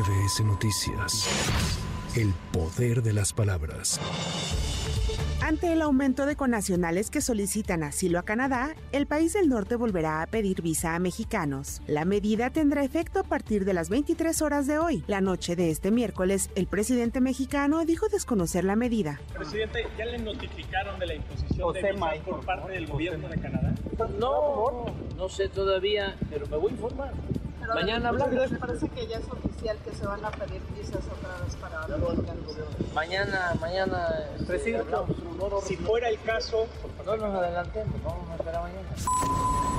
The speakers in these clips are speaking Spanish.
MBS Noticias. El poder de las palabras. Ante el aumento de conacionales que solicitan asilo a Canadá, el país del norte volverá a pedir visa a mexicanos. La medida tendrá efecto a partir de las 23 horas de hoy. La noche de este miércoles, el presidente mexicano dijo desconocer la medida. Presidente, ¿ya le notificaron de la imposición de visas por parte del gobierno de Canadá? No, no sé todavía, pero me voy a informar. Mañana hablamos. Parece que ya es oficial que se van a pedir visas otra vez para los mexicanos. Mañana, mañana. Presidente, si fuera el caso, no nos adelantemos, vamos a esperar mañana.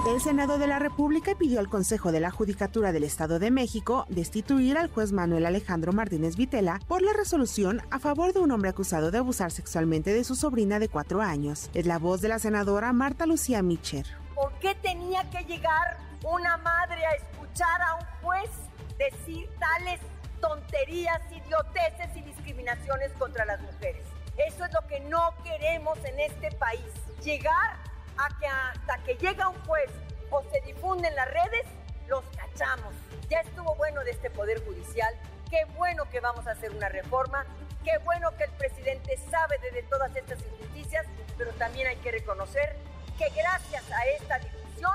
El Senado de la República pidió al Consejo de la Judicatura del Estado de México destituir al juez Manuel Alejandro Martínez Vitela por la resolución a favor de un hombre acusado de abusar sexualmente de su sobrina de cuatro años. Es la voz de la senadora Marta Lucía Micher. ¿Por qué tenía que llegar una madre a escuchar a un juez decir tales tonterías, idioteces y discriminaciones contra las mujeres? Eso es lo que no queremos en este país. Llegar a que hasta que llega un juez o se difunde en las redes, los cachamos. Ya estuvo bueno de este Poder Judicial. Qué bueno que vamos a hacer una reforma. Qué bueno que el presidente sabe de todas estas injusticias, pero también hay que reconocer que gracias a esta discusión,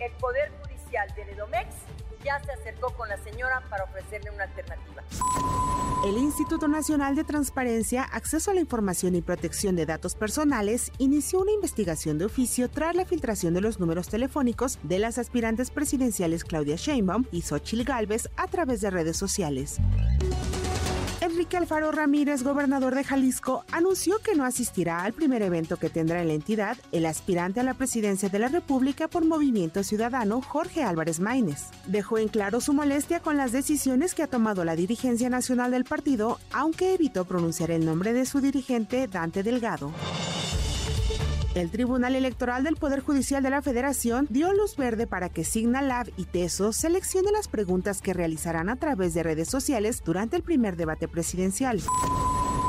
el Poder Judicial del Edomex ya se acercó con la señora para ofrecerle una alternativa. El Instituto Nacional de Transparencia, Acceso a la Información y Protección de Datos Personales inició una investigación de oficio tras la filtración de los números telefónicos de las aspirantes presidenciales Claudia Sheinbaum y Xochitl Gálvez a través de redes sociales. Enrique Alfaro Ramírez, gobernador de Jalisco, anunció que no asistirá al primer evento que tendrá en la entidad el aspirante a la presidencia de la República por Movimiento Ciudadano, Jorge Álvarez Maínez. Dejó en claro su molestia con las decisiones que ha tomado la dirigencia nacional del partido, aunque evitó pronunciar el nombre de su dirigente, Dante Delgado. El Tribunal Electoral del Poder Judicial de la Federación dio luz verde para que Signalab y Teso seleccione las preguntas que realizarán a través de redes sociales durante el primer debate presidencial.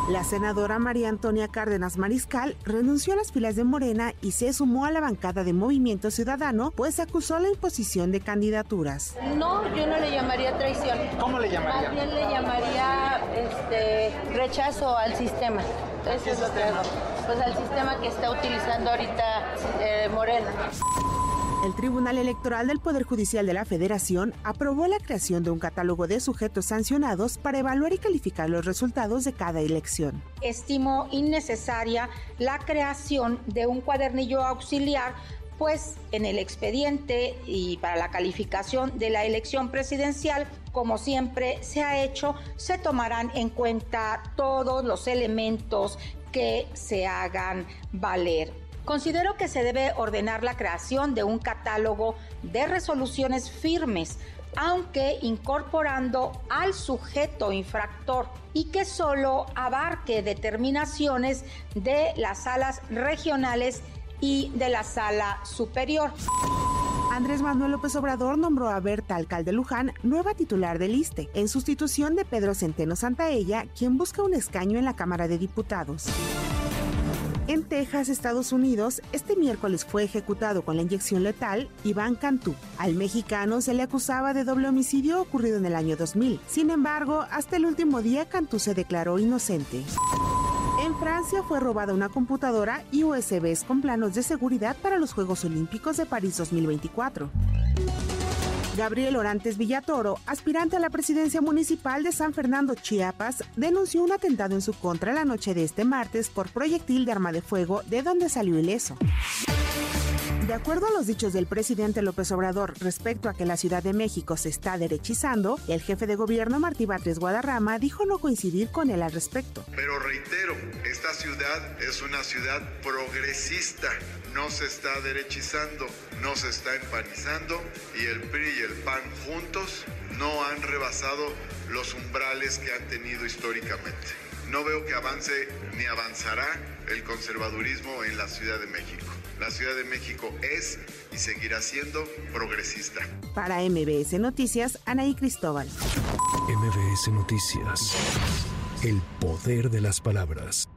La senadora María Antonia Cárdenas Mariscal renunció a las filas de Morena y se sumó a la bancada de Movimiento Ciudadano, pues acusó la imposición de candidaturas. No, yo no le llamaría traición. ¿Cómo le llamaría? Más bien le llamaría este, rechazo al sistema. Eso es lo que hago. Pues al sistema que está utilizando ahorita eh, Morena. El Tribunal Electoral del Poder Judicial de la Federación aprobó la creación de un catálogo de sujetos sancionados para evaluar y calificar los resultados de cada elección. Estimo innecesaria la creación de un cuadernillo auxiliar pues en el expediente y para la calificación de la elección presidencial, como siempre se ha hecho, se tomarán en cuenta todos los elementos que se hagan valer. Considero que se debe ordenar la creación de un catálogo de resoluciones firmes, aunque incorporando al sujeto infractor y que solo abarque determinaciones de las salas regionales y de la sala superior. Andrés Manuel López Obrador nombró a Berta Alcalde Luján nueva titular del ISTE, en sustitución de Pedro Centeno Santaella, quien busca un escaño en la Cámara de Diputados. En Texas, Estados Unidos, este miércoles fue ejecutado con la inyección letal Iván Cantú. Al mexicano se le acusaba de doble homicidio ocurrido en el año 2000. Sin embargo, hasta el último día Cantú se declaró inocente. En Francia fue robada una computadora y USBs con planos de seguridad para los Juegos Olímpicos de París 2024. Gabriel Orantes Villatoro, aspirante a la presidencia municipal de San Fernando, Chiapas, denunció un atentado en su contra la noche de este martes por proyectil de arma de fuego, de donde salió ileso. De acuerdo a los dichos del presidente López Obrador respecto a que la Ciudad de México se está derechizando, el jefe de gobierno Martí Batres Guadarrama dijo no coincidir con él al respecto. Pero reitero, esta ciudad es una ciudad progresista, no se está derechizando, no se está empanizando y el PRI y el PAN juntos no han rebasado los umbrales que han tenido históricamente. No veo que avance ni avanzará el conservadurismo en la Ciudad de México. La Ciudad de México es y seguirá siendo progresista. Para MBS Noticias, Anaí Cristóbal. MBS Noticias. El poder de las palabras.